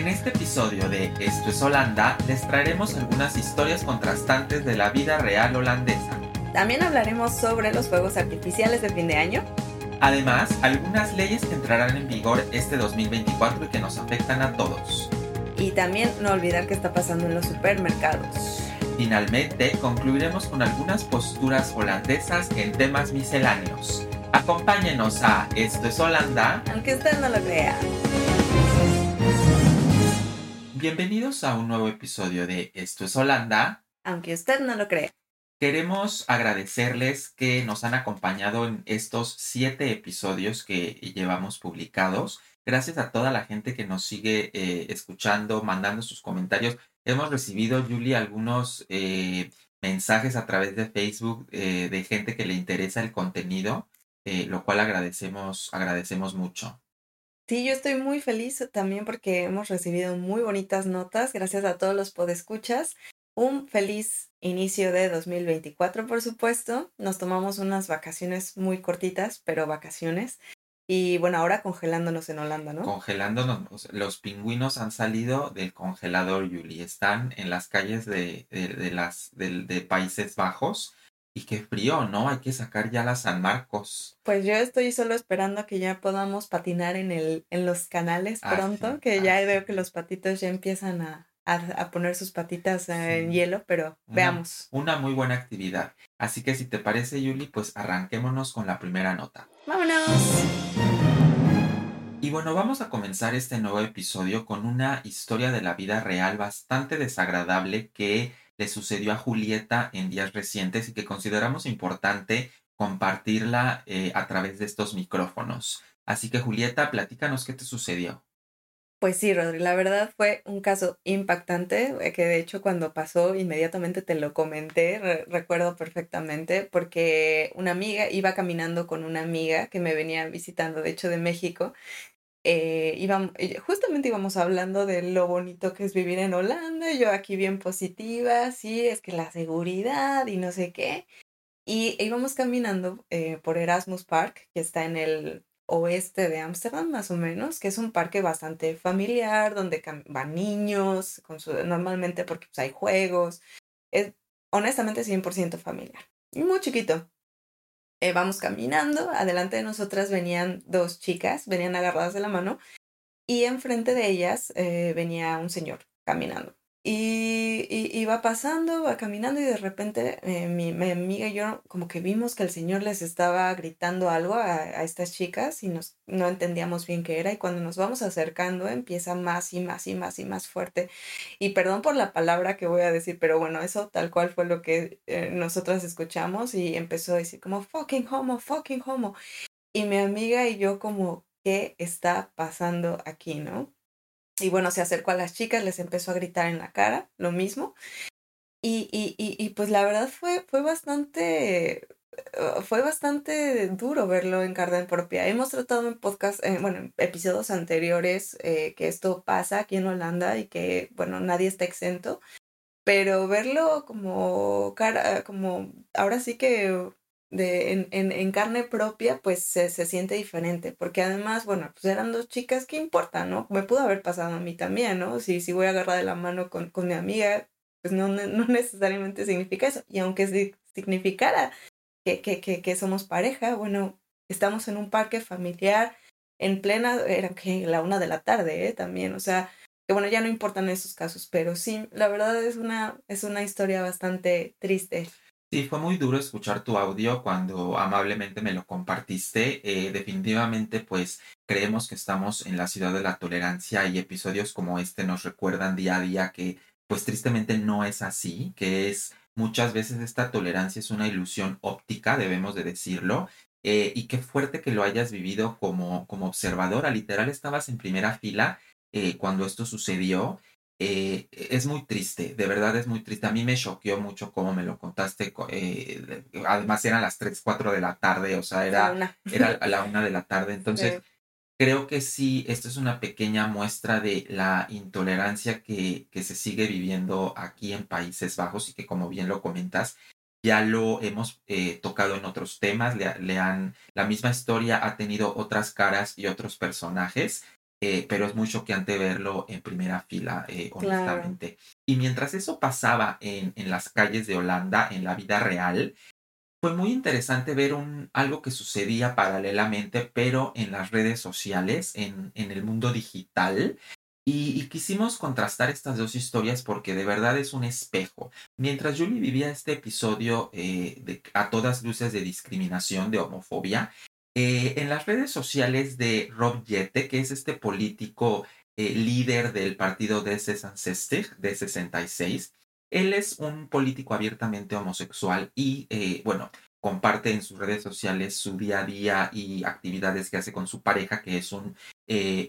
En este episodio de Esto es Holanda les traeremos algunas historias contrastantes de la vida real holandesa. También hablaremos sobre los fuegos artificiales de fin de año. Además, algunas leyes que entrarán en vigor este 2024 y que nos afectan a todos. Y también no olvidar qué está pasando en los supermercados. Finalmente, concluiremos con algunas posturas holandesas en temas misceláneos. Acompáñenos a Esto es Holanda. Aunque usted no lo crea. Bienvenidos a un nuevo episodio de Esto es Holanda. Aunque usted no lo crea. Queremos agradecerles que nos han acompañado en estos siete episodios que llevamos publicados. Gracias a toda la gente que nos sigue eh, escuchando, mandando sus comentarios. Hemos recibido, Julie, algunos eh, mensajes a través de Facebook eh, de gente que le interesa el contenido, lo cual agradecemos, agradecemos mucho. Sí, yo estoy muy feliz también porque hemos recibido muy bonitas notas. Gracias a todos los podescuchas. Un feliz inicio de 2024, por supuesto. Nos tomamos unas vacaciones muy cortitas, pero vacaciones. Y bueno, ahora congelándonos en Holanda, ¿no? Congelándonos. Los pingüinos han salido del congelador, Yuli. Están en las calles de, de, las, de Países Bajos y qué frío, ¿no? Hay que sacar ya la San Marcos. Pues yo estoy solo esperando que ya podamos patinar en, el, en los canales pronto, que ya veo que los patitos ya empiezan a, a, poner sus patitas en hielo, pero veamos. Una muy buena actividad. Así que si te parece, Yuli, pues arranquémonos con la primera nota. ¡Vámonos! Y bueno, vamos a comenzar este nuevo episodio con una historia de la vida real bastante desagradable que le sucedió a Julieta en días recientes y que consideramos importante compartirla eh, a través de estos micrófonos. Así que Julieta, platícanos qué te sucedió. Pues sí, Rodri, la verdad fue un caso impactante, eh, que de hecho cuando pasó inmediatamente te lo comenté, recuerdo perfectamente, porque una amiga iba caminando con una amiga que me venía visitando, de hecho de México, eh, eh, justamente íbamos hablando de lo bonito que es vivir en Holanda, yo aquí bien positiva, sí, es que la seguridad y no sé qué. Y íbamos caminando eh, por Erasmus Park, que está en el oeste de Ámsterdam, más o menos, que es un parque bastante familiar, donde van niños, con su, normalmente porque pues, hay juegos. Es honestamente 100% familiar. Y muy chiquito. Eh, vamos caminando, adelante de nosotras venían dos chicas, venían agarradas de la mano, y enfrente de ellas eh, venía un señor caminando. Y, iba pasando, va caminando y de repente eh, mi, amiga y yo como que vimos que el señor les estaba gritando algo a, estas chicas y nos, no entendíamos bien qué era y cuando nos vamos acercando empieza más y más y más y más fuerte. Y perdón por la palabra que voy a decir, pero bueno, eso tal cual fue lo que eh, nosotras escuchamos y empezó a decir como fucking homo, fucking homo. Y mi amiga y yo como, ¿qué está pasando aquí, no? Y bueno, se acercó a las chicas, les empezó a gritar en la cara, lo mismo. Y, y, y, pues la verdad fue, fue bastante uh, fue bastante duro verlo en carne propia. Hemos tratado en podcast, eh, bueno, en episodios anteriores eh, que esto pasa aquí en Holanda y que, bueno, nadie está exento. Pero verlo como cara, como ahora sí que de, en, en, en, carne propia, pues se, se, siente diferente, porque además, bueno, pues eran dos chicas, ¿qué importa, no? Me pudo haber pasado a mí también, ¿no? Si, si voy a agarrar de la mano con, con mi amiga, pues no, no necesariamente significa eso. Y aunque significara que, que, que, que somos pareja, bueno, estamos en un parque familiar, en plena, era que la una de la tarde, ¿eh? También, o sea, que bueno, ya no importan esos casos, pero sí, la verdad es una, es una historia bastante triste. Sí, fue muy duro escuchar tu audio cuando amablemente me lo compartiste. Eh, definitivamente, pues creemos que estamos en la ciudad de la tolerancia y episodios como este nos recuerdan día a día que, pues tristemente no es así, que es muchas veces esta tolerancia es una ilusión óptica, debemos de decirlo. Eh, y qué fuerte que lo hayas vivido como, como observadora. Literal, estabas en primera fila eh, cuando esto sucedió eh, es muy triste, de verdad es muy triste. A mí me choqueó mucho cómo me lo contaste. Eh, además eran las 3, 4 de la tarde, o sea, era, la era a la una de la tarde. Entonces, creo que sí, esto es una pequeña muestra de la intolerancia que, que se sigue viviendo aquí en Países Bajos y que, como bien lo comentas, ya lo hemos eh, tocado en otros temas, le, le, han, la misma historia ha tenido otras caras y otros personajes eh, pero es muy choqueante verlo en primera fila, eh, honestamente. Y mientras eso pasaba en, en, las calles de Holanda, en la vida real, fue muy interesante ver un, algo que sucedía paralelamente, pero en las redes sociales, en, en el mundo digital. Y, quisimos contrastar estas dos historias porque de verdad es un espejo. Mientras Julie vivía este episodio eh, de, a todas luces de discriminación, de homofobia, eh, en las redes sociales de Rob Jette, que es este político eh, líder del partido de Ancestig de 66, él es un político abiertamente homosexual y, eh, bueno, comparte en sus redes sociales su día a día y actividades que hace con su pareja, que es un,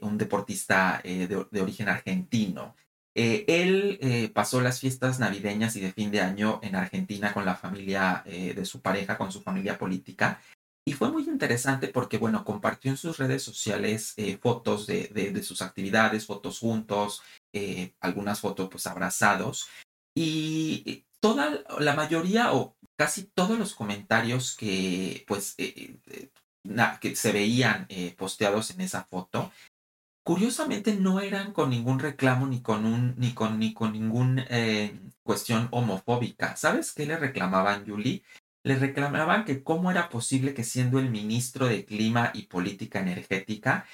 un deportista de, de, origen argentino. él pasó las fiestas navideñas y de fin de año en Argentina con la familia de su pareja, con su familia política, y fue muy interesante porque, bueno, compartió en sus redes sociales eh, fotos de, de, sus actividades, fotos juntos, eh, algunas fotos pues abrazados. Y toda la mayoría o casi todos los comentarios que pues eh, que se veían posteados en esa foto, curiosamente no eran con ningún reclamo ni con un ni con ni con cuestión homofóbica. ¿Sabes qué le reclamaban, Julie? Le reclamaban que cómo era posible que siendo el ministro de Clima y Política Energética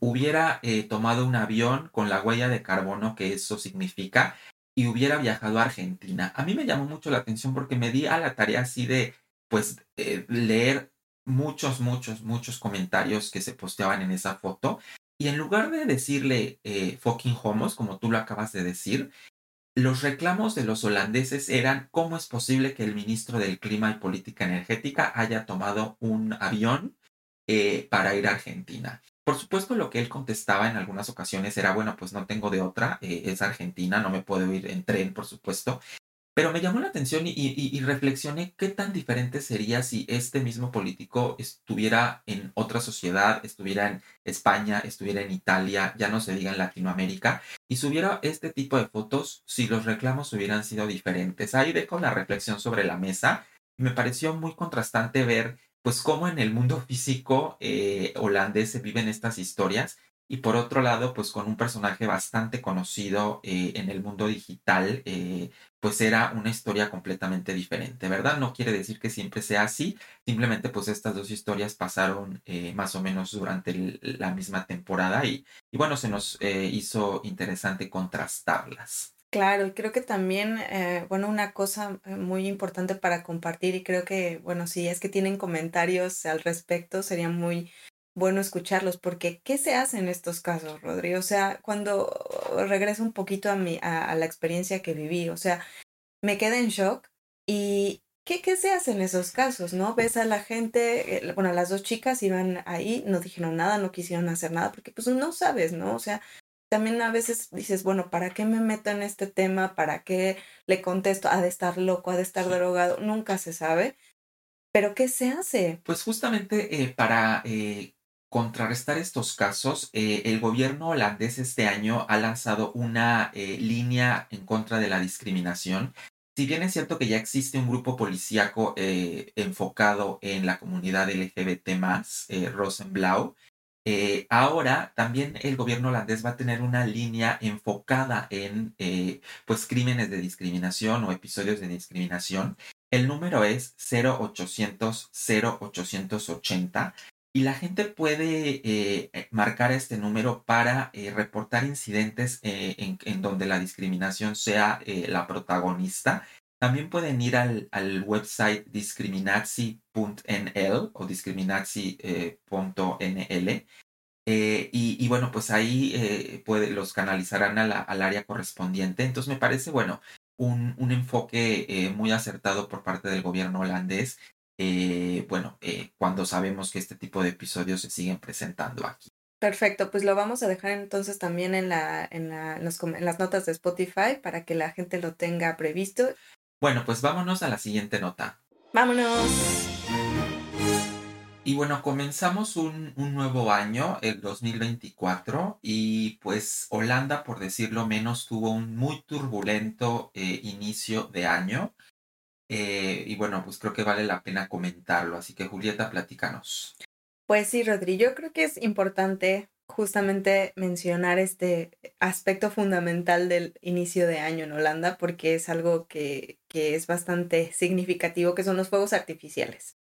hubiera eh, tomado un avión con la huella de carbono que eso significa y hubiera viajado a Argentina. A mí me llamó mucho la atención porque me di a la tarea así de pues eh, leer muchos, muchos, muchos comentarios que se posteaban en esa foto y en lugar de decirle eh, fucking homos, como tú lo acabas de decir, los reclamos de los holandeses eran cómo es posible que el ministro del Clima y Política Energética haya tomado un avión eh, para ir a Argentina. Por supuesto, lo que él contestaba en algunas ocasiones era, bueno, pues no tengo de otra, eh, es Argentina, no me puedo ir en tren, por supuesto, pero me llamó la atención y, reflexioné qué tan diferente sería si este mismo político estuviera en otra sociedad, estuviera en España, estuviera en Italia, ya no se diga en Latinoamérica, y subiera este tipo de fotos si los reclamos hubieran sido diferentes. Ahí dejo la reflexión sobre la mesa. Me pareció muy contrastante ver pues cómo en el mundo físico eh, holandés se viven estas historias y por otro lado, pues con un personaje bastante conocido eh, en el mundo digital, eh, pues era una historia completamente diferente, ¿verdad? No quiere decir que siempre sea así, simplemente pues estas dos historias pasaron eh, más o menos durante la misma temporada y, y, bueno, se nos hizo interesante contrastarlas. Claro, y creo que también, bueno, una cosa muy importante para compartir y creo que, bueno, si es que tienen comentarios al respecto, sería muy bueno escucharlos, porque ¿qué se hace en estos casos, Rodrigo? O sea, cuando regreso un poquito a, mi, a, la experiencia que viví, o sea, me quedé en shock y ¿qué, ¿qué se hace en esos casos, no? Ves a la gente, eh, bueno, las dos chicas iban ahí, no dijeron nada, no quisieron hacer nada, porque pues no sabes, ¿no? O sea, también a veces dices, bueno, ¿para qué me meto en este tema? ¿Para qué le contesto? ¿Ha de estar loco? ¿Ha de estar drogado? Nunca se sabe. Pero ¿qué se hace? Pues justamente eh, para eh, contrarrestar estos casos, eh, el gobierno holandés este año ha lanzado una eh, línea en contra de la discriminación. Si bien es cierto que ya existe un grupo policíaco eh, enfocado en la comunidad LGBT, Rosenblau, ahora también el gobierno holandés va a tener una línea enfocada en pues crímenes de discriminación o episodios de discriminación. El número es 0800 0880 y la gente puede eh, eh, marcar este número para eh, reportar incidentes en, donde la discriminación sea la protagonista. También pueden ir al, al website discriminazi.nl o discriminazi.nl. Y, bueno, pues ahí los canalizarán a al área correspondiente. Entonces me parece, bueno, un, un enfoque muy acertado por parte del gobierno holandés eh, bueno, eh, cuando sabemos que este tipo de episodios se siguen presentando aquí. Perfecto, pues lo vamos a dejar entonces también en, la, en, la, en, las notas de Spotify para que la gente lo tenga previsto. Bueno, pues vámonos a la siguiente nota. Vámonos. Y bueno, comenzamos un, un, nuevo año, el 2024, y pues Holanda, por decirlo menos, tuvo un muy turbulento eh, inicio de año. Eh, y bueno, pues creo que vale la pena comentarlo. Así que Julieta, platícanos. Pues sí, Rodri, yo creo que es importante justamente mencionar este aspecto fundamental del inicio de año en Holanda porque es algo que, que es bastante significativo, que son los fuegos artificiales.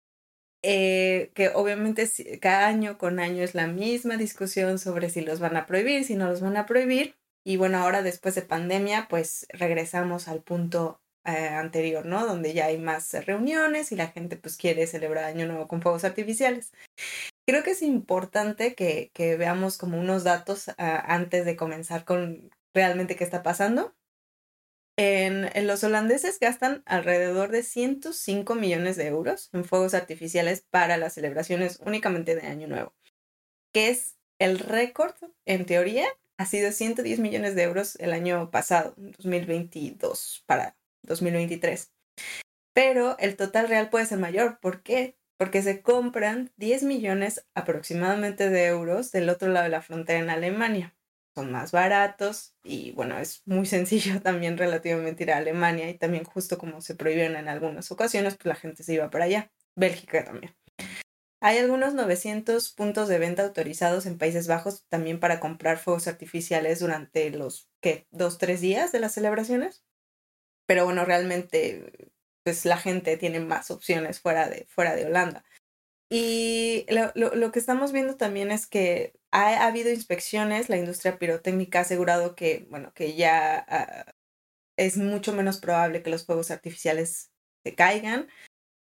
Eh, que obviamente cada año con año es la misma discusión sobre si los van a prohibir, si no los van a prohibir. Y bueno, ahora después de pandemia, pues regresamos al punto eh, anterior, ¿no? Donde ya hay más reuniones y la gente pues quiere celebrar Año Nuevo con fuegos artificiales. Creo que es importante que, que veamos como unos datos ah, antes de comenzar con realmente qué está pasando. En, en, los holandeses gastan alrededor de 105 millones de euros en fuegos artificiales para las celebraciones únicamente de Año Nuevo, que es el récord, en teoría, ha sido 110 millones de euros el año pasado, 2022 para 2023. Pero el total real puede ser mayor. ¿Por qué? Porque se compran 10 millones aproximadamente de euros del otro lado de la frontera en Alemania. Son más baratos y bueno, es muy sencillo también relativamente ir a Alemania y también justo como se prohibieron en algunas ocasiones, pues la gente se iba para allá. Bélgica también. Hay algunos 900 puntos de venta autorizados en Países Bajos también para comprar fuegos artificiales durante los, ¿qué? ¿Dos, tres días de las celebraciones? Pero bueno, realmente, pues la gente tiene más opciones fuera de, fuera de Holanda. Y lo, lo, lo que estamos viendo también es que ha, ha, habido inspecciones, la industria pirotécnica ha asegurado que, bueno, que ya uh, es mucho menos probable que los fuegos artificiales se caigan.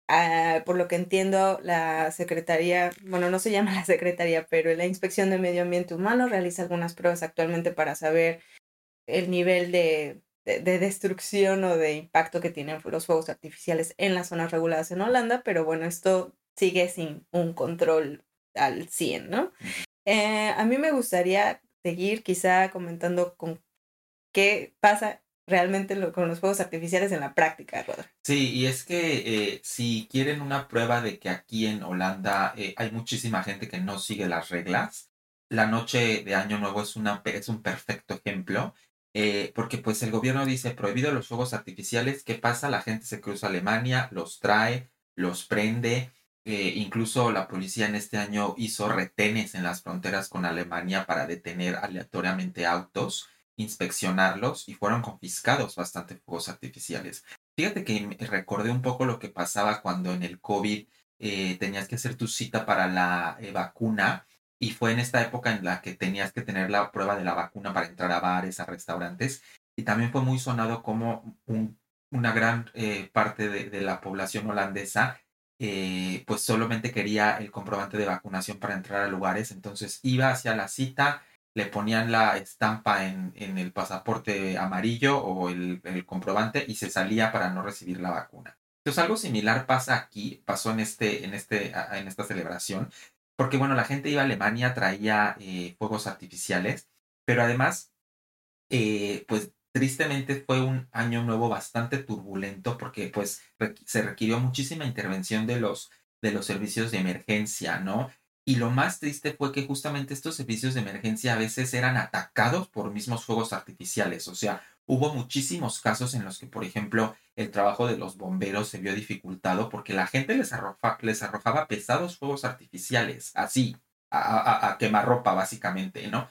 Uh, por lo que entiendo, la Secretaría, bueno, no se llama la Secretaría, pero la Inspección de Medio Ambiente Humano realiza algunas pruebas actualmente para saber el nivel de, de, de, destrucción o de impacto que tienen los fuegos artificiales en las zonas reguladas en Holanda, pero bueno, esto sigue sin un control al 100, ¿no? Eh, a mí me gustaría seguir quizá comentando con qué pasa realmente lo, con los fuegos artificiales en la práctica, Rodri. Sí, y es que eh, si quieren una prueba de que aquí en Holanda eh, hay muchísima gente que no sigue las reglas, la noche de Año Nuevo es, una, es un perfecto ejemplo, eh, porque pues el gobierno dice prohibido los fuegos artificiales, ¿qué pasa? La gente se cruza Alemania, los trae, los prende, incluso la policía en este año hizo retenes en las fronteras con Alemania para detener aleatoriamente autos inspeccionarlos y fueron confiscados bastante fuegos artificiales. Fíjate que recordé un poco lo que pasaba cuando en el COVID eh, tenías que hacer tu cita para la eh, vacuna y fue en esta época en la que tenías que tener la prueba de la vacuna para entrar a bares, a restaurantes y también fue muy sonado como un, una gran eh, parte de, la población holandesa eh, pues solamente quería el comprobante de vacunación para entrar a lugares, entonces iba hacia la cita, le ponían la estampa en, en el pasaporte amarillo o el, el, comprobante y se salía para no recibir la vacuna. Entonces algo similar pasa aquí, pasó en, este, en, este, en esta celebración, porque bueno, la gente iba a Alemania, traía eh, fuegos artificiales, pero además, eh, pues tristemente fue un año nuevo bastante turbulento porque pues se requirió muchísima intervención de los, de los servicios de emergencia, ¿no? Y lo más triste fue que justamente estos servicios de emergencia a veces eran atacados por mismos fuegos artificiales. O sea, hubo muchísimos casos en los que, por ejemplo, el trabajo de los bomberos se vio dificultado porque la gente les, arroja, les arrojaba pesados fuegos artificiales, así, a, a, a quemarropa básicamente, ¿no?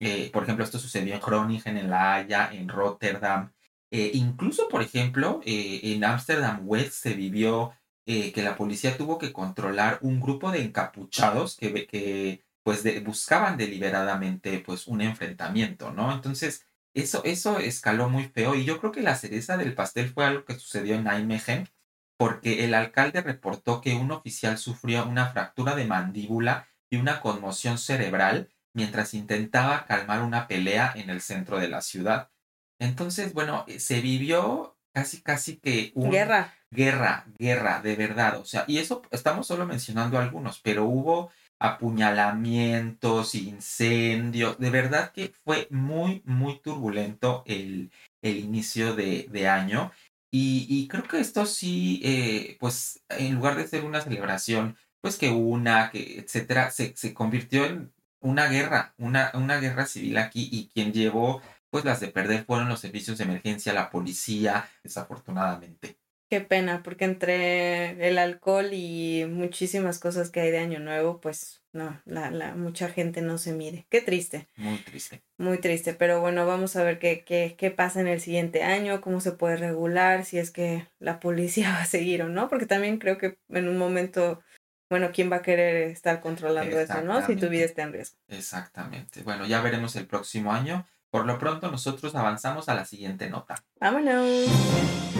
Eh, por ejemplo, esto sucedió en Groningen, en La Haya, en Rotterdam. Eh, incluso, por ejemplo, eh, en Amsterdam West se vivió que la policía tuvo que controlar un grupo de encapuchados que, que pues buscaban deliberadamente pues un enfrentamiento, ¿no? Entonces, eso, eso escaló muy feo y yo creo que la cereza del pastel fue algo que sucedió en Nijmegen porque el alcalde reportó que un oficial sufrió una fractura de mandíbula y una conmoción cerebral mientras intentaba calmar una pelea en el centro de la ciudad. Entonces, bueno, se vivió casi, casi que. Guerra guerra, guerra, de verdad. O sea, y eso estamos solo mencionando algunos, pero hubo apuñalamientos, incendios. De verdad que fue muy, muy turbulento el, el inicio de, de año. Y, y, creo que esto sí, eh, pues en lugar de ser una celebración, pues que una, que etcétera, se, se convirtió en una guerra, una, una guerra civil aquí y quien llevó pues las de perder fueron los servicios de emergencia, la policía, desafortunadamente. Qué pena, porque entre el alcohol y muchísimas cosas que hay de Año Nuevo, pues no, la, la, mucha gente no se mide. Qué triste. Muy triste. Muy triste, pero bueno, vamos a ver qué, qué, qué pasa en el siguiente año, cómo se puede regular, si es que la policía va a seguir o no, porque también creo que en un momento, bueno, ¿quién va a querer estar controlando eso, no? Si tu vida está en riesgo. Exactamente. Bueno, ya veremos el próximo año. Por lo pronto, nosotros avanzamos a la siguiente nota. Vámonos.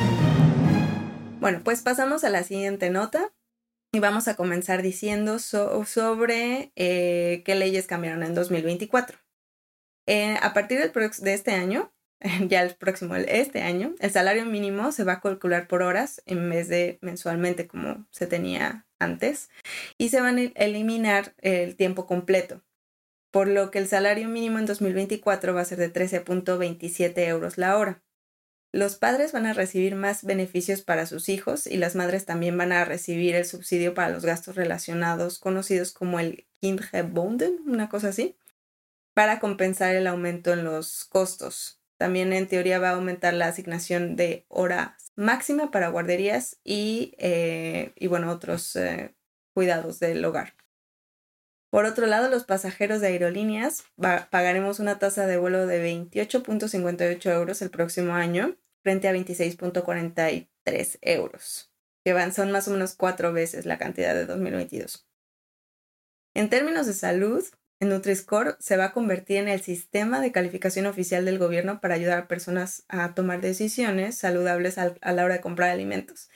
Bueno, pues pasamos a la siguiente nota. Y vamos a comenzar diciendo sobre eh, qué leyes cambiaron en 2024. Eh, a partir de este año, ya el próximo, este año, el salario mínimo se va a calcular por horas en vez de mensualmente como se tenía antes y se van a eliminar el tiempo completo, por lo que el salario mínimo en 2024 va a ser de 13.27 euros la hora. Los padres van a recibir más beneficios para sus hijos y las madres también van a recibir el subsidio para los gastos relacionados, conocidos como el Kindhebonden, una cosa así, para compensar el aumento en los costos. También en teoría va a aumentar la asignación de horas máxima para guarderías y, eh, y bueno, otros eh, cuidados del hogar. Por otro lado, los pasajeros de aerolíneas pagaremos una tasa de vuelo de 28.58 euros el próximo año frente a 26.43 euros, que van, son más o menos cuatro veces la cantidad de 2022. En términos de salud, Nutri-Score se va a convertir en el sistema de calificación oficial del gobierno para ayudar a personas a tomar decisiones saludables a la hora de comprar alimentos.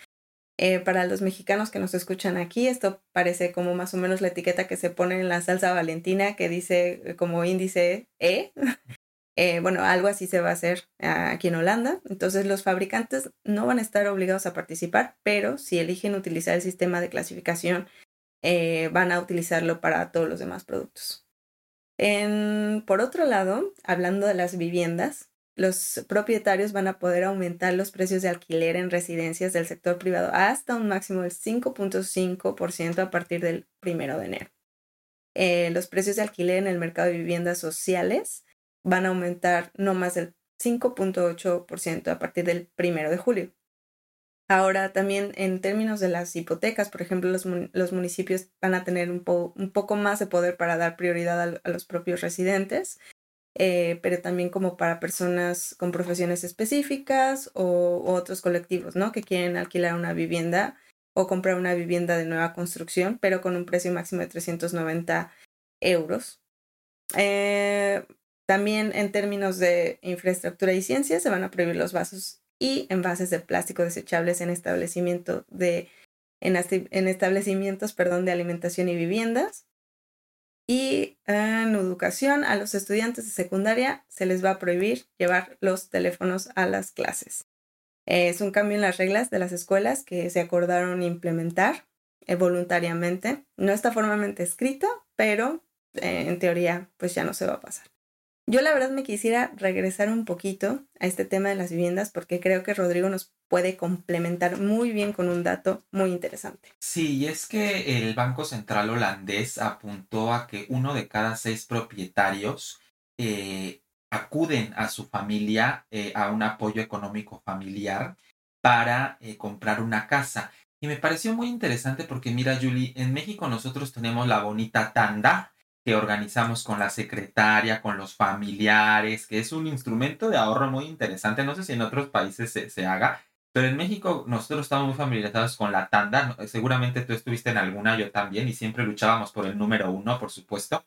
Eh, para los mexicanos que nos escuchan aquí, esto parece como más o menos la etiqueta que se pone en la salsa valentina que dice eh, como índice E, Eh, bueno, algo así se va a hacer aquí en Holanda. Entonces los fabricantes no van a estar obligados a participar, pero si eligen utilizar el sistema de clasificación, eh, van a utilizarlo para todos los demás productos. por otro lado, hablando de las viviendas, los propietarios van a poder aumentar los precios de alquiler en residencias del sector privado hasta un máximo del 5.5% a partir del primero de enero. Eh, los precios de alquiler en el mercado de viviendas sociales van a aumentar no más del 5.8% a partir del primero de julio. Ahora también en términos de las hipotecas, por ejemplo, los, municipios van a tener un, un, poco más de poder para dar prioridad a, los propios residentes, eh, pero también como para personas con profesiones específicas o, otros colectivos, ¿no? Que quieren alquilar una vivienda o comprar una vivienda de nueva construcción, pero con un precio máximo de 390 euros. Eh, también en términos de infraestructura y ciencia se van a prohibir los vasos y envases de plástico desechables en establecimiento de en, establecimientos perdón, de alimentación y viviendas. Y en educación a los estudiantes de secundaria se les va a prohibir llevar los teléfonos a las clases. Es un cambio en las reglas de las escuelas que se acordaron implementar eh, voluntariamente. No está formalmente escrito, pero eh, en teoría pues ya no se va a pasar. Yo la verdad me quisiera regresar un poquito a este tema de las viviendas porque creo que Rodrigo nos puede complementar muy bien con un dato muy interesante. Sí, y es que el Banco Central holandés apuntó a que uno de cada seis propietarios eh, acuden a su familia eh, a un apoyo económico familiar para eh, comprar una casa. Y me pareció muy interesante porque mira, Julie, en México nosotros tenemos la bonita tanda que organizamos con la secretaria, con los familiares, que es un instrumento de ahorro muy interesante. No sé si en otros países se, haga, pero en México nosotros estamos muy familiarizados con la tanda. Seguramente tú estuviste en alguna, yo también, y siempre luchábamos por el número uno, por supuesto.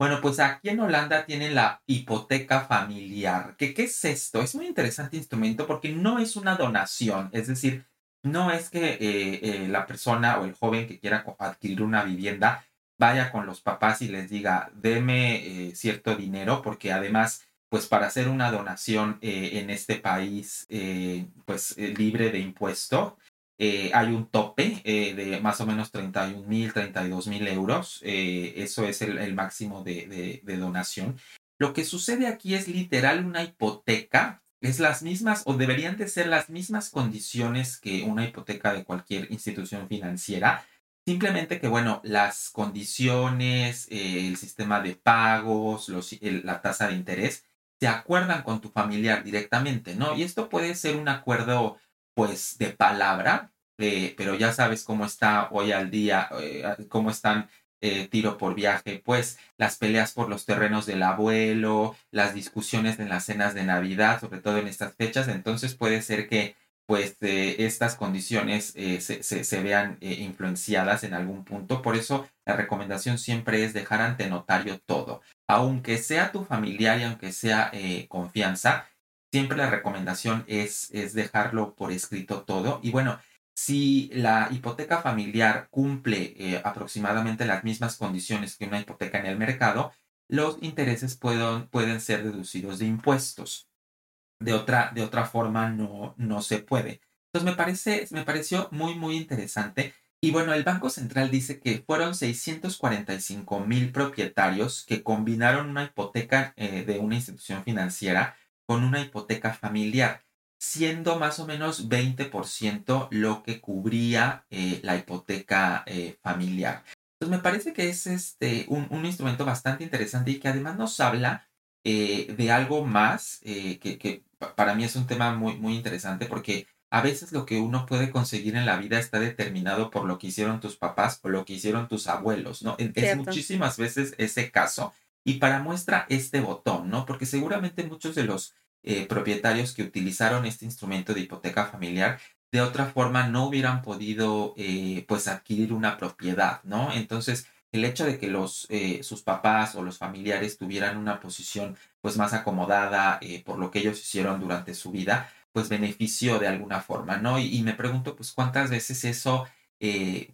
Bueno, pues aquí en Holanda tienen la hipoteca familiar. ¿Qué, ¿Qué es esto? Es muy interesante instrumento porque no es una donación, es decir, no es que eh, eh, la persona o el joven que quiera adquirir una vivienda vaya con los papás y les diga, deme eh, cierto dinero, porque además, pues para hacer una donación eh, en este país, eh, pues libre de impuesto, hay un tope de más o menos 31 mil, 32 mil euros. eso es el, máximo de, de, donación. Lo que sucede aquí es literal una hipoteca. Es las mismas o deberían de ser las mismas condiciones que una hipoteca de cualquier institución financiera Simplemente que, bueno, las condiciones, eh, el sistema de pagos, los, la tasa de interés, se acuerdan con tu familiar directamente, ¿no? Y esto puede ser un acuerdo, pues, de palabra, eh, pero ya sabes cómo está hoy al día, eh, cómo están tiro por viaje, pues las peleas por los terrenos del abuelo, las discusiones en las cenas de Navidad, sobre todo en estas fechas, entonces puede ser que pues estas condiciones eh, se, vean eh, influenciadas en algún punto. Por eso la recomendación siempre es dejar ante notario todo. Aunque sea tu familiar y aunque sea confianza, siempre la recomendación es, es dejarlo por escrito todo. Y bueno, si la hipoteca familiar cumple eh, aproximadamente las mismas condiciones que una hipoteca en el mercado, los intereses pueden ser deducidos de impuestos. De otra, de otra forma no, no se puede. Entonces me, parece, me pareció muy, muy interesante. Y bueno, el Banco Central dice que fueron 645 mil propietarios que combinaron una hipoteca eh, de una institución financiera con una hipoteca familiar siendo más o menos 20% lo que cubría eh, la hipoteca eh, familiar. Entonces me parece que es este, un, instrumento bastante interesante y que además nos habla de algo más que, para mí es un tema muy, muy interesante porque a veces lo que uno puede conseguir en la vida está determinado por lo que hicieron tus papás o lo que hicieron tus abuelos, ¿no? Es muchísimas veces ese caso. Y para muestra este botón, ¿no? Porque seguramente muchos de los eh, propietarios que utilizaron este instrumento de hipoteca familiar de otra forma no hubieran podido eh, pues adquirir una propiedad, ¿no? Entonces, el hecho de que los, eh, sus papás o los familiares tuvieran una posición pues más acomodada por lo que ellos hicieron durante su vida, pues benefició de alguna forma, ¿no? Y, y me pregunto pues cuántas veces eso,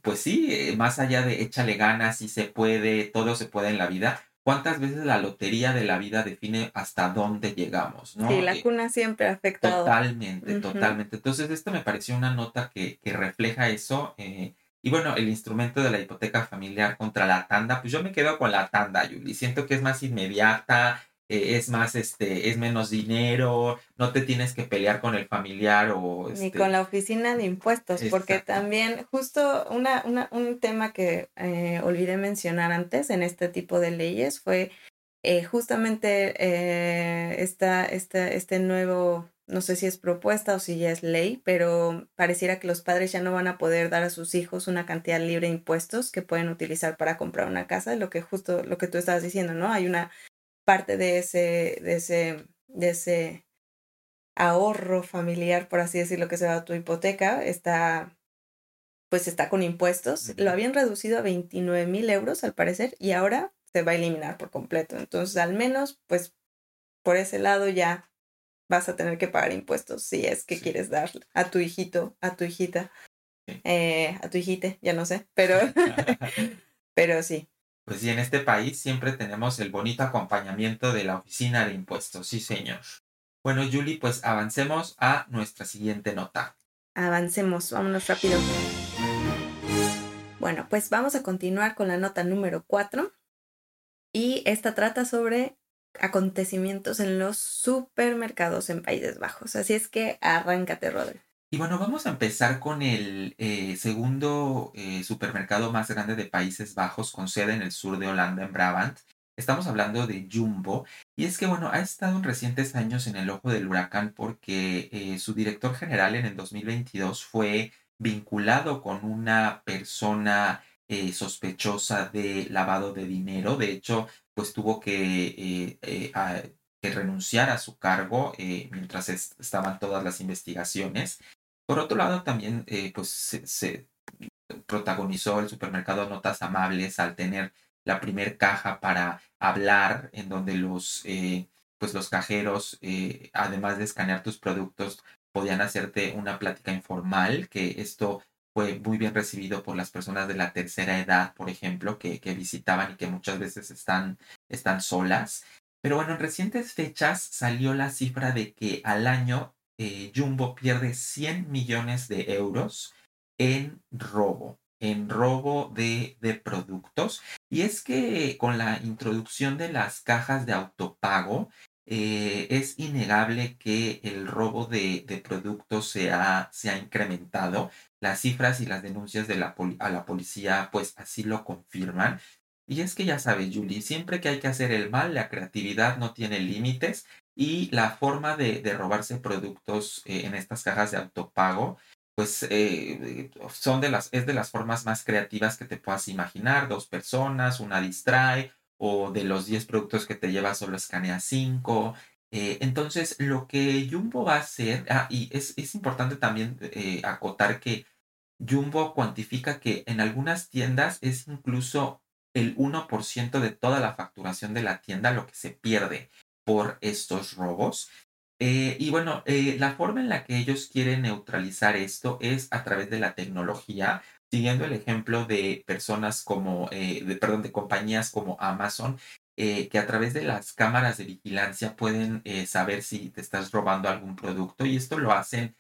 pues sí, más allá de échale ganas, si se puede, todo se puede en la vida, cuántas veces la lotería de la vida define hasta dónde llegamos, ¿no? Sí, la eh, cuna siempre ha afectado. Totalmente, totalmente. Entonces, esto me pareció una nota que, que refleja eso. Eh, y bueno, el instrumento de la hipoteca familiar contra la tanda, pues yo me quedo con la tanda, Yuli. Siento que es más inmediata, eh, es más, este, es menos dinero, no te tienes que pelear con el familiar o... Ni con la oficina de impuestos, porque también justo una, una, un tema que eh, olvidé mencionar antes en este tipo de leyes fue eh, justamente esta, esta, este nuevo, no sé si es propuesta o si ya es ley, pero pareciera que los padres ya no van a poder dar a sus hijos una cantidad libre de impuestos que pueden utilizar para comprar una casa, lo que justo lo que tú estabas diciendo, ¿no? Hay una parte de ese, de ese, de ese ahorro familiar, por así decirlo, que se va a tu hipoteca, está, pues está con impuestos. Lo habían reducido a 29 mil euros al parecer y ahora se va a eliminar por completo. Entonces, al menos, pues por ese lado ya vas a tener que pagar impuestos si es que quieres dar a tu hijito, a tu hijita, eh, a tu hijite, ya no sé, pero, pero sí. Pues sí, en este país siempre tenemos el bonito acompañamiento de la oficina de impuestos, sí señor. Bueno, Julie, pues avancemos a nuestra siguiente nota. Avancemos, vámonos rápido. Bueno, pues vamos a continuar con la nota número 4 y esta trata sobre acontecimientos en los supermercados en Países Bajos. Así es que arráncate, Rodri. Y bueno, vamos a empezar con el eh, segundo eh, supermercado más grande de Países Bajos con sede en el sur de Holanda, en Brabant. Estamos hablando de Jumbo. Y es que, bueno, ha estado en recientes años en el ojo del huracán porque eh, su director general en el 2022 fue vinculado con una persona sospechosa de lavado de dinero. De hecho, pues tuvo que, que renunciar a su cargo mientras estaban todas las investigaciones. Por otro lado, también eh, pues se, protagonizó el supermercado Notas Amables al tener la primer caja para hablar, en donde los, eh, pues los cajeros, eh, además de escanear tus productos, podían hacerte una plática informal, que esto fue muy bien recibido por las personas de la tercera edad, por ejemplo, que, visitaban y que muchas veces están, están solas. Pero bueno, en recientes fechas salió la cifra de que al año eh, Jumbo pierde 100 millones de euros en robo, en robo de, de, productos. Y es que con la introducción de las cajas de autopago, eh, es innegable que el robo de, productos se ha, se ha, incrementado. Las cifras y las denuncias de la a la policía pues así lo confirman. Y es que ya sabes, Julie, siempre que hay que hacer el mal, la creatividad no tiene límites y la forma de, de robarse productos eh, en estas cajas de autopago pues eh, son de las, es de las formas más creativas que te puedas imaginar, dos personas, una distrae, o de los 10 productos que te lleva solo escanea 5. Eh, entonces, lo que Jumbo va a hacer, ah, y es, es importante también eh, acotar que Jumbo cuantifica que en algunas tiendas es incluso el 1% de toda la facturación de la tienda lo que se pierde por estos robos. Eh, y bueno, la forma en la que ellos quieren neutralizar esto es a través de la tecnología, siguiendo el ejemplo de personas como, eh, de, perdón, de compañías como Amazon, que a través de las cámaras de vigilancia pueden saber si te estás robando algún producto y esto lo hacen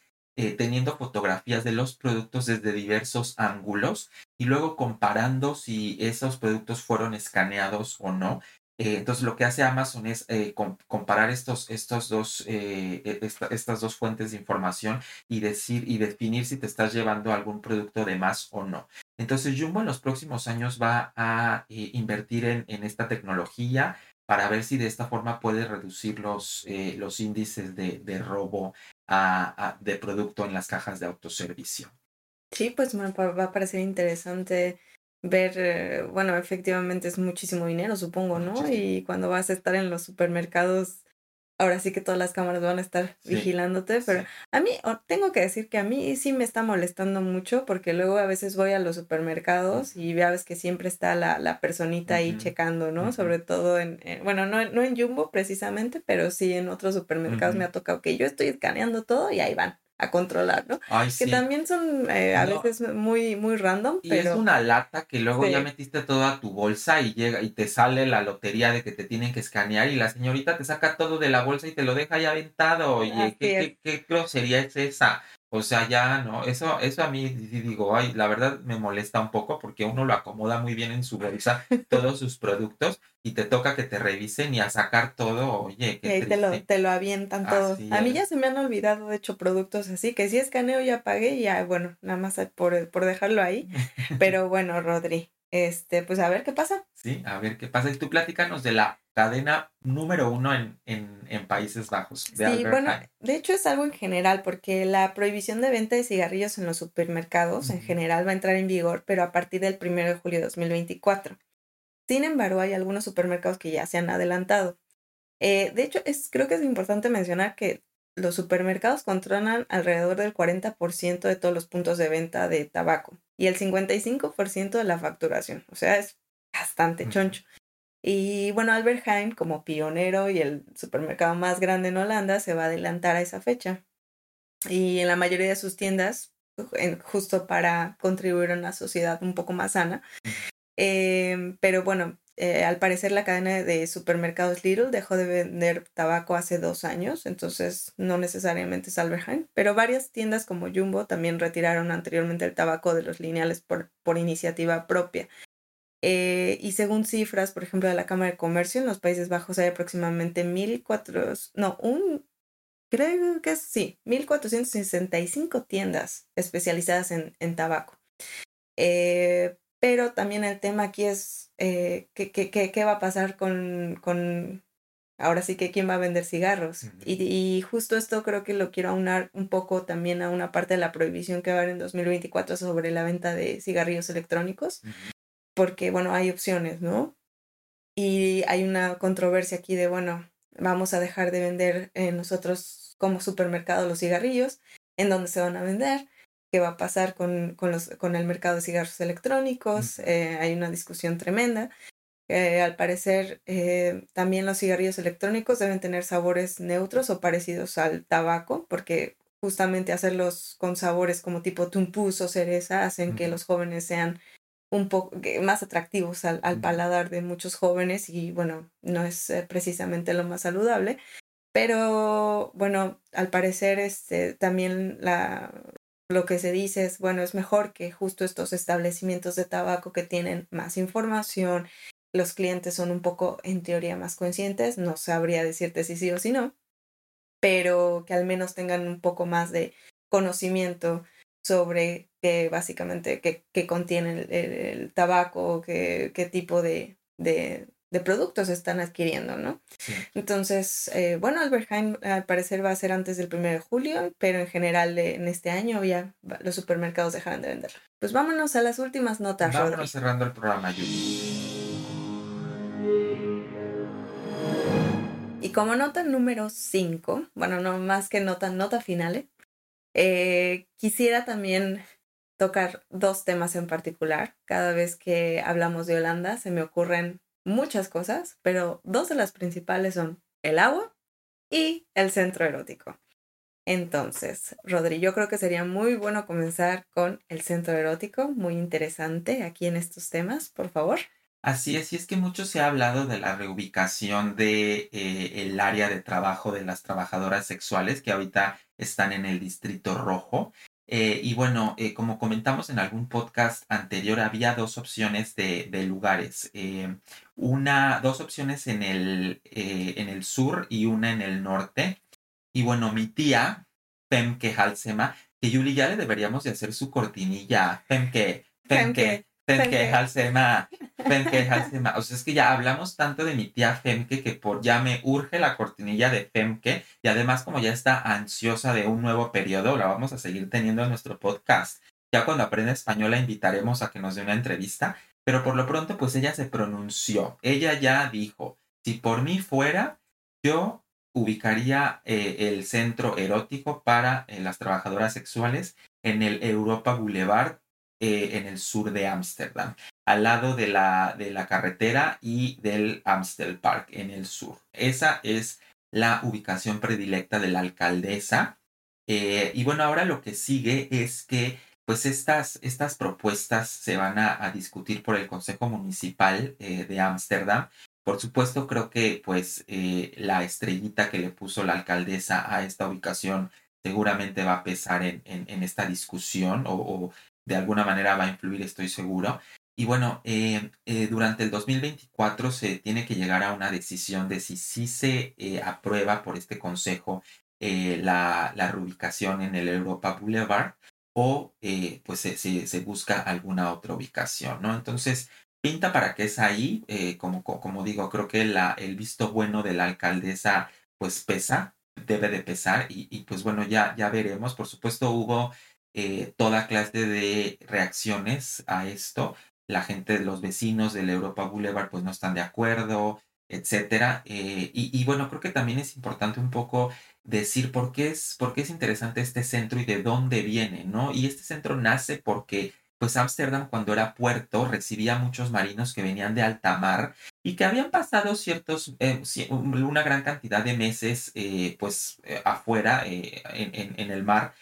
teniendo fotografías de los productos desde diversos ángulos y luego comparando si esos productos fueron escaneados o no eh, entonces lo que hace Amazon es eh, comparar estos, estos dos, eh, e, estas dos fuentes de información y decir y definir si te estás llevando algún producto de más o no. Entonces Jumbo en los próximos años va a invertir en, en, esta tecnología para ver si de esta forma puede reducir los, los índices de, de robo a, de producto en las cajas de autoservicio. Sí, pues me va a parecer interesante ver, eh, bueno, efectivamente es muchísimo dinero, supongo, ¿no? Y cuando vas a estar en los supermercados, ahora sí que todas las cámaras van a estar vigilándote, pero a mí, tengo que decir que a mí sí me está molestando mucho porque luego a veces voy a los supermercados y ves que siempre está la, la personita ahí checando, ¿no? Sobre todo en, bueno, no, no en Jumbo precisamente, pero sí en otros supermercados me ha tocado que yo estoy escaneando todo y ahí van a controlar, ¿no? que también son eh, a veces muy, muy random. Y es una lata que luego ya metiste toda tu bolsa y llega y te sale la lotería de que te tienen que escanear y la señorita te saca todo de la bolsa y te lo deja ya aventado. Oye, ¿qué, qué, qué grosería es esa? O sea, ya, ¿no? Eso, eso a mí digo, ay, la verdad me molesta un poco porque uno lo acomoda muy bien en su bolsa, todos sus productos, y te toca que te revisen y a sacar todo, oye, que te lo, te lo avientan todo. a mí ya se me han olvidado, de hecho, productos así, que si escaneo ya pagué y ya, bueno, nada más por, por dejarlo ahí. Pero bueno, Rodri, este, pues a ver qué pasa. Sí, a ver qué pasa. Y tú platícanos de la cadena número uno en, en, en Países Bajos. sí, bueno, de hecho es algo en general, porque la prohibición de venta de cigarrillos en los supermercados en general va a entrar en vigor, pero a partir del 1 de julio de 2024. Sin embargo, hay algunos supermercados que ya se han adelantado. Eh, de hecho, es, creo que es importante mencionar que los supermercados controlan alrededor del 40% de todos los puntos de venta de tabaco y el 55% de la facturación. O sea, es bastante choncho. Y bueno, Albert Heijn, como pionero y el supermercado más grande en Holanda, se va a adelantar a esa fecha. Y en la mayoría de sus tiendas, justo para contribuir a una sociedad un poco más sana. Em, pero bueno, eh, al parecer la cadena de supermercados Lidl dejó de vender tabaco hace dos años, entonces no necesariamente es Albert pero varias tiendas como Jumbo también retiraron anteriormente el tabaco de los lineales por, por iniciativa propia. Eh, y según cifras, por ejemplo, de la Cámara de Comercio, en los Países Bajos hay aproximadamente 1.400, no, un, creo que es, sí, 1.465 tiendas especializadas en, en tabaco. Eh, pero también el tema aquí es eh, ¿qué, qué, qué, va a pasar con, con, ahora sí que quién va a vender cigarros. y, y, justo esto creo que lo quiero aunar un poco también a una parte de la prohibición que va a haber en 2024 sobre la venta de cigarrillos electrónicos, porque bueno, hay opciones, ¿no? Y hay una controversia aquí de, bueno, vamos a dejar de vender eh, nosotros como supermercado los cigarrillos, en dónde se van a vender qué va a pasar con, con, los, con el mercado de cigarros electrónicos. Eh, hay una discusión tremenda. Eh, al parecer, eh, también los cigarrillos electrónicos deben tener sabores neutros o parecidos al tabaco, porque justamente hacerlos con sabores como tipo tumpus o cereza hacen que los jóvenes sean un poco más atractivos al, al, paladar de muchos jóvenes y bueno, no es precisamente lo más saludable. Pero bueno, al parecer este, también la, lo que se dice es, bueno, es mejor que justo estos establecimientos de tabaco que tienen más información, los clientes son un poco, en teoría, más conscientes, no sabría decirte si sí o si no, pero que al menos tengan un poco más de conocimiento sobre qué básicamente qué, contiene el, tabaco, qué, qué tipo de, de, de productos están adquiriendo, ¿no? Entonces, eh, bueno, Albertheim al parecer va a ser antes del 1 de julio, pero en general en este año ya los supermercados dejarán de vender. Pues vámonos a las últimas notas. Vámonos cerrando el programa, Y como nota número 5, bueno, no más que nota, nota final, eh, quisiera también tocar dos temas en particular. Cada vez que hablamos de Holanda se me ocurren muchas cosas, pero dos de las principales son el agua y el centro erótico. Entonces, Rodri, yo creo que sería muy bueno comenzar con el centro erótico, muy interesante aquí en estos temas, por favor. Así es, y es que mucho se ha hablado de la reubicación de eh, el área de trabajo de las trabajadoras sexuales que ahorita están en el distrito rojo. Eh, y bueno, eh, como comentamos en algún podcast anterior, había dos opciones de, lugares. Eh, una, dos opciones en el, en el sur y una en el norte. Y bueno, mi tía, Femke Halsema, que Yuli ya le deberíamos de hacer su cortinilla. Femke, Femke, Femke Halsema, Femke Halsema. O sea, es que ya hablamos tanto de mi tía Femke que por ya me urge la cortinilla de Femke y además como ya está ansiosa de un nuevo periodo, la vamos a seguir teniendo en nuestro podcast. Ya cuando aprenda español la invitaremos a que nos dé una entrevista, pero por lo pronto pues ella se pronunció. Ella ya dijo, si por mí fuera, yo ubicaría eh, el centro erótico para eh, las trabajadoras sexuales en el Europa Boulevard eh, en el sur de Ámsterdam, al lado de la, de la carretera y del Amstel Park en el sur. Esa es la ubicación predilecta de la alcaldesa. Eh, y bueno, ahora lo que sigue es que pues estas, estas propuestas se van a, discutir por el Consejo Municipal eh, de Ámsterdam. Por supuesto, creo que pues la estrellita que le puso la alcaldesa a esta ubicación seguramente va a pesar en, en, esta discusión o, de alguna manera va a influir, estoy seguro. Y bueno, eh, eh, durante el 2024 se tiene que llegar a una decisión de si sí se eh, aprueba por este consejo la, la, reubicación en el Europa Boulevard o pues se, se, busca alguna otra ubicación, ¿no? Entonces, pinta para que es ahí, como, como digo, creo que la, el visto bueno de la alcaldesa pues pesa, debe de pesar y, y pues bueno, ya, ya veremos. Por supuesto, hubo eh, toda clase de reacciones a esto. La gente, los vecinos del Europa Boulevard, pues no están de acuerdo, etcétera. Eh, y, bueno, creo que también es importante un poco decir por qué es, por qué es interesante este centro y de dónde viene, ¿no? Y este centro nace porque pues Ámsterdam cuando era puerto recibía muchos marinos que venían de alta mar y que habían pasado ciertos, eh, una gran cantidad de meses pues afuera en, en, el mar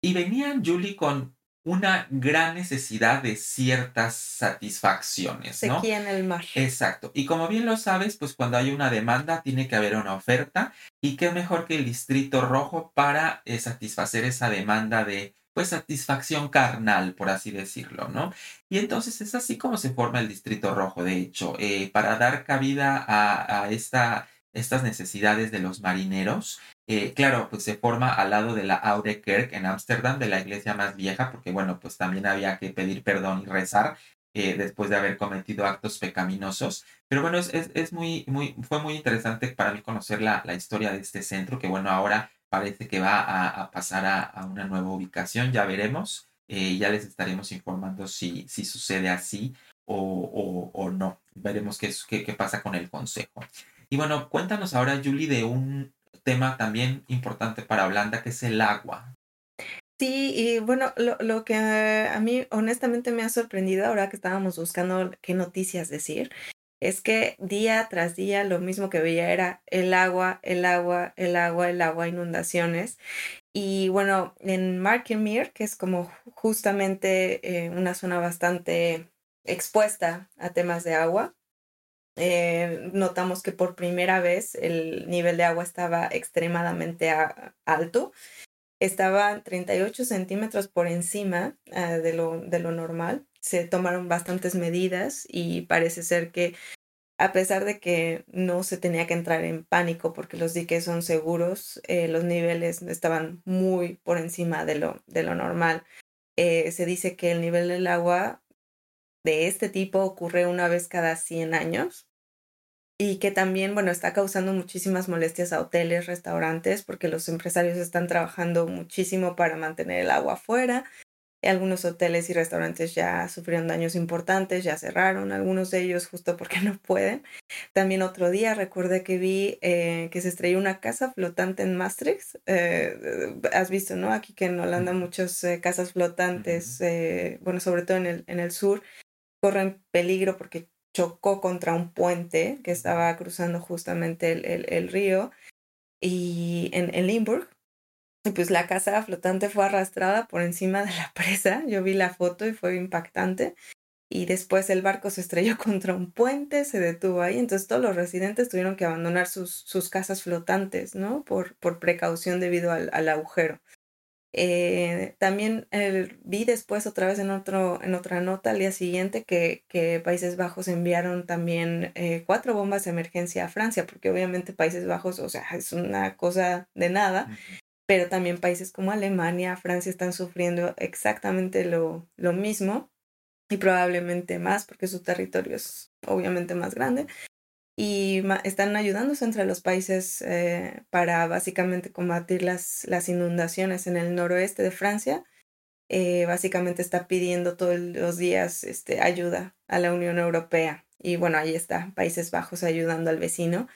y venían, Julie, con una gran necesidad de ciertas satisfacciones, ¿no? Sequía en el mar. Exacto. Y como bien lo sabes, pues cuando hay una demanda tiene que haber una oferta y qué mejor que el distrito rojo para eh, satisfacer esa demanda de pues satisfacción carnal, por así decirlo, ¿no? Y entonces es así como se forma el distrito rojo, de hecho, eh, para dar cabida a, a esta, estas necesidades de los marineros, eh, claro, pues se forma al lado de la Oude Kerk en Ámsterdam, de la iglesia más vieja, porque bueno, pues también había que pedir perdón y rezar eh, después de haber cometido actos pecaminosos. Pero bueno, es, es, muy, muy, fue muy interesante para mí conocer la, la, historia de este centro, que bueno, ahora parece que va a, pasar a, una nueva ubicación, ya veremos. Eh, ya les estaremos informando si, si sucede así o, o, no. Veremos qué, qué, qué pasa con el consejo. Y bueno, cuéntanos ahora, Julie, de un tema también importante para Holanda, que es el agua. Sí, y bueno, lo, lo, que a mí honestamente me ha sorprendido ahora que estábamos buscando qué noticias decir, es que día tras día lo mismo que veía era el agua, el agua, el agua, el agua, inundaciones. Y bueno, en Markenmeer, que es como justamente eh, una zona bastante expuesta a temas de agua, eh, notamos que por primera vez el nivel de agua estaba extremadamente alto. Estaba 38 centímetros por encima ah, de, lo, de lo normal. Se tomaron bastantes medidas y parece ser que a pesar de que no se tenía que entrar en pánico porque los diques son seguros, eh, los niveles estaban muy por encima de lo, de lo normal. Eh, se dice que el nivel del agua de este tipo ocurre una vez cada 100 años y que también, bueno, está causando muchísimas molestias a hoteles, restaurantes, porque los empresarios están trabajando muchísimo para mantener el agua afuera. Algunos hoteles y restaurantes ya sufrieron daños importantes, ya cerraron, algunos de ellos justo porque no pueden. También otro día recordé que vi eh, que se estrelló una casa flotante en Maastricht. Eh, has visto, ¿no? Aquí que en Holanda muchas eh, casas flotantes, bueno, sobre todo en el, en el sur, corren peligro porque chocó contra un puente que estaba cruzando justamente el, el, río y en, en Limburg. Y pues la casa flotante fue arrastrada por encima de la presa. Yo vi la foto y fue impactante. Y después el barco se estrelló contra un puente, se detuvo ahí. Entonces todos los residentes tuvieron que abandonar sus, sus casas flotantes, ¿no? Por, por precaución debido al, al agujero. Eh, también vi después otra vez en, otro, en otra nota al día siguiente que, que Países Bajos enviaron también eh, cuatro bombas de emergencia a Francia, porque obviamente Países Bajos, o sea, es una cosa de nada, pero también países como Alemania, Francia están sufriendo exactamente lo, lo mismo y probablemente más porque su territorio es obviamente más grande y están ayudándose entre los países eh, para básicamente combatir las, las inundaciones en el noroeste de Francia. Eh, básicamente está pidiendo todos los días este, ayuda a la Unión Europea. Y bueno, ahí está, Países Bajos ayudando al vecino,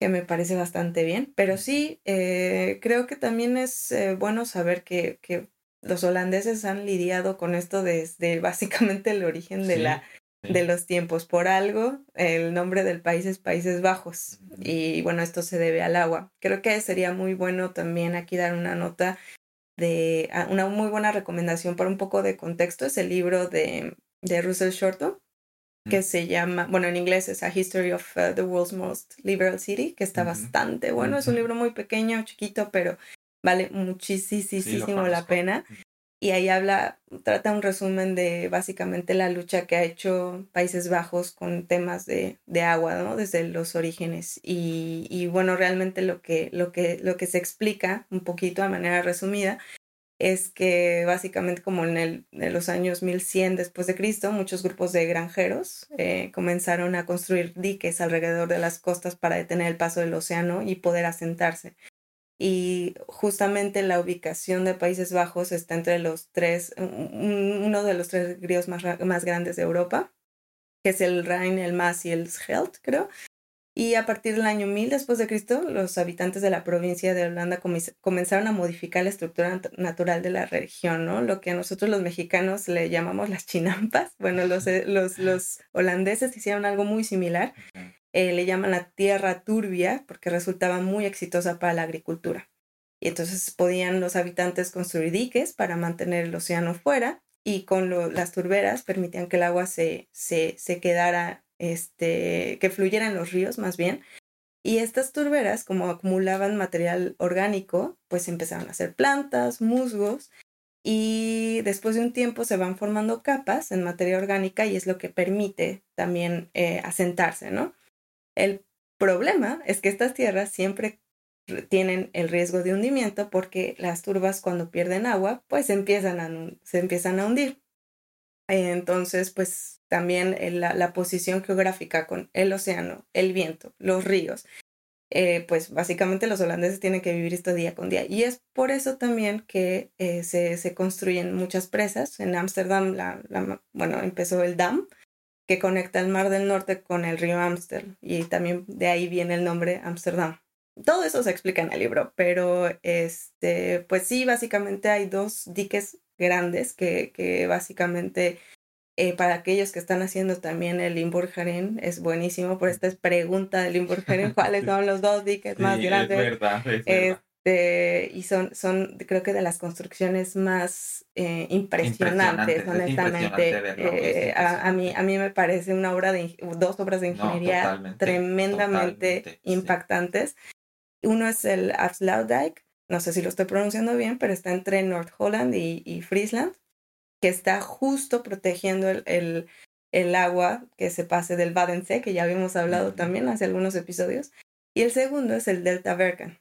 que me parece bastante bien. Pero sí, eh, creo que también es bueno saber que, que los holandeses han lidiado con esto desde básicamente el origen de la de los tiempos. Por algo, el nombre del país es Países Bajos. Y bueno, esto se debe al agua. Creo que sería muy bueno también aquí dar una nota de ah, una muy buena recomendación para un poco de contexto. Es el libro de, de Russell Shorto, que se llama, bueno, en inglés es A History of uh, the World's Most Liberal City, que está bastante bueno. Es un libro muy pequeño, chiquito, pero vale muchísimo la pena y ahí habla, trata un resumen de básicamente la lucha que ha hecho Países Bajos con temas de, agua, ¿no? Desde los orígenes. Y, y, bueno, realmente lo que, lo, que, lo que se explica un poquito a manera resumida es que básicamente como en, el, en los años 1100 después de Cristo, muchos grupos de granjeros eh, comenzaron a construir diques alrededor de las costas para detener el paso del océano y poder asentarse y justamente la ubicación de Países Bajos está entre los tres, uno de los tres ríos más, más grandes de Europa, que es el Rhin, el Maas y el Scheldt, creo. Y a partir del año 1000 después de Cristo, los habitantes de la provincia de Holanda comenzaron a modificar la estructura natural de la región, ¿no? Lo que a nosotros los mexicanos le llamamos las chinampas. Bueno, los, eh, los, los holandeses hicieron algo muy similar eh, le llaman la tierra turbia porque resultaba muy exitosa para la agricultura. Y entonces podían los habitantes construir diques para mantener el océano fuera y con las turberas permitían que el agua se, se, quedara, este, que fluyera en los ríos más bien. Y estas turberas, como acumulaban material orgánico, pues empezaron a hacer plantas, musgos, y después de un tiempo se van formando capas en materia orgánica y es lo que permite también eh, asentarse, ¿no? El problema es que estas tierras siempre tienen el riesgo de hundimiento porque las turbas cuando pierden agua pues empiezan a, se empiezan a hundir. Entonces pues también la, la, posición geográfica con el océano, el viento, los ríos, eh, pues básicamente los holandeses tienen que vivir esto día con día. Y es por eso también que eh, se, se, construyen muchas presas. En Ámsterdam, la, la, bueno, empezó el dam, que conecta el Mar del Norte con el río Amstel y también de ahí viene el nombre Ámsterdam. Todo eso se explica en el libro, pero este, pues sí, básicamente hay dos diques grandes que, que básicamente eh, para aquellos que están haciendo también el Limburgeren es buenísimo por esta pregunta del Limburgeren, ¿cuáles son los dos diques más grandes? Es verdad, es verdad. Este, y son, son, creo que de las construcciones más eh, impresionantes, honestamente. Eh, a, mí, a mí me parece una obra de, dos obras de ingeniería tremendamente impactantes. Uno es el Afsluitdijk, no sé si lo estoy pronunciando bien, pero está entre North Holland y, y Friesland, que está justo protegiendo el, el, el, agua que se pase del Badensee, que ya habíamos hablado también hace algunos episodios. Y el segundo es el Delta Bergen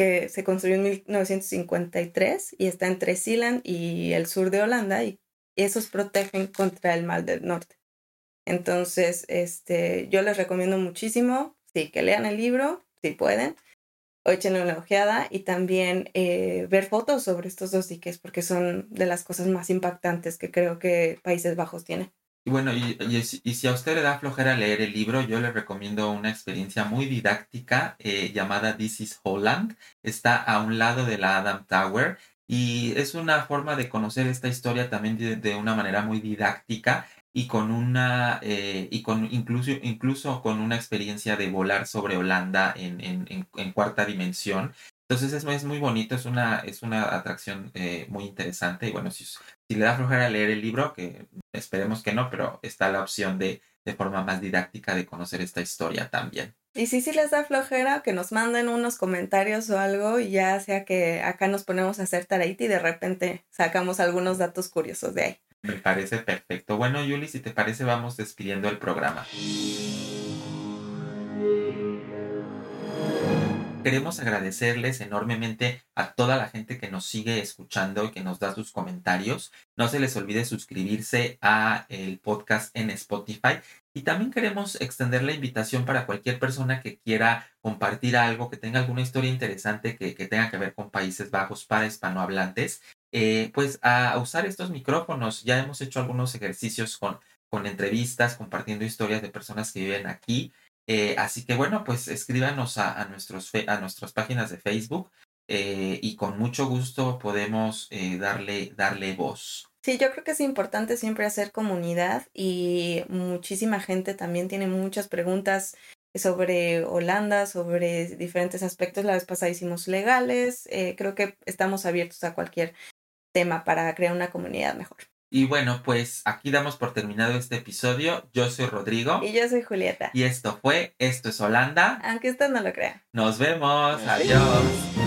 que se construyó en 1953 y está entre Zeeland y el sur de Holanda y esos protegen contra el mal del norte. Entonces, este, yo les recomiendo muchísimo, sí, que lean el libro, si pueden, o échenle una ojeada y también eh, ver fotos sobre estos dos diques, porque son de las cosas más impactantes que creo que Países Bajos tiene. Y bueno, y, si a usted le da flojera leer el libro, yo le recomiendo una experiencia muy didáctica eh, llamada This is Holland. Está a un lado de la Adam Tower y es una forma de conocer esta historia también de, una manera muy didáctica y con una eh, y con incluso incluso con una experiencia de volar sobre Holanda en, en, en cuarta dimensión entonces es, es, muy bonito, es una, es una atracción eh, muy interesante y bueno, si, si le da flojera leer el libro, que esperemos que no, pero está la opción de, de forma más didáctica de conocer esta historia también. Y si sí les da flojera, que nos manden unos comentarios o algo y ya sea que acá nos ponemos a hacer tareita y de repente sacamos algunos datos curiosos de ahí. Me parece perfecto. Bueno, Yuli, si te parece, vamos despidiendo el programa. Queremos agradecerles enormemente a toda la gente que nos sigue escuchando y que nos da sus comentarios. No se les olvide suscribirse a el podcast en Spotify. Y también queremos extender la invitación para cualquier persona que quiera compartir algo, que tenga alguna historia interesante que, tenga que ver con Países Bajos para hispanohablantes, eh, pues a usar estos micrófonos. Ya hemos hecho algunos ejercicios con, con entrevistas, compartiendo historias de personas que viven aquí. Eh, así que bueno, pues escríbanos a, nuestros a nuestras páginas de Facebook eh, y con mucho gusto podemos eh, darle, darle voz. Sí, yo creo que es importante siempre hacer comunidad y muchísima gente también tiene muchas preguntas sobre Holanda, sobre diferentes aspectos. La vez pasada hicimos legales. creo que estamos abiertos a cualquier tema para crear una comunidad mejor. Y bueno, pues aquí damos por terminado este episodio. Yo soy Rodrigo. Y yo soy Julieta. Y esto fue Esto es Holanda. Aunque usted no lo crea. Nos vemos. Adiós.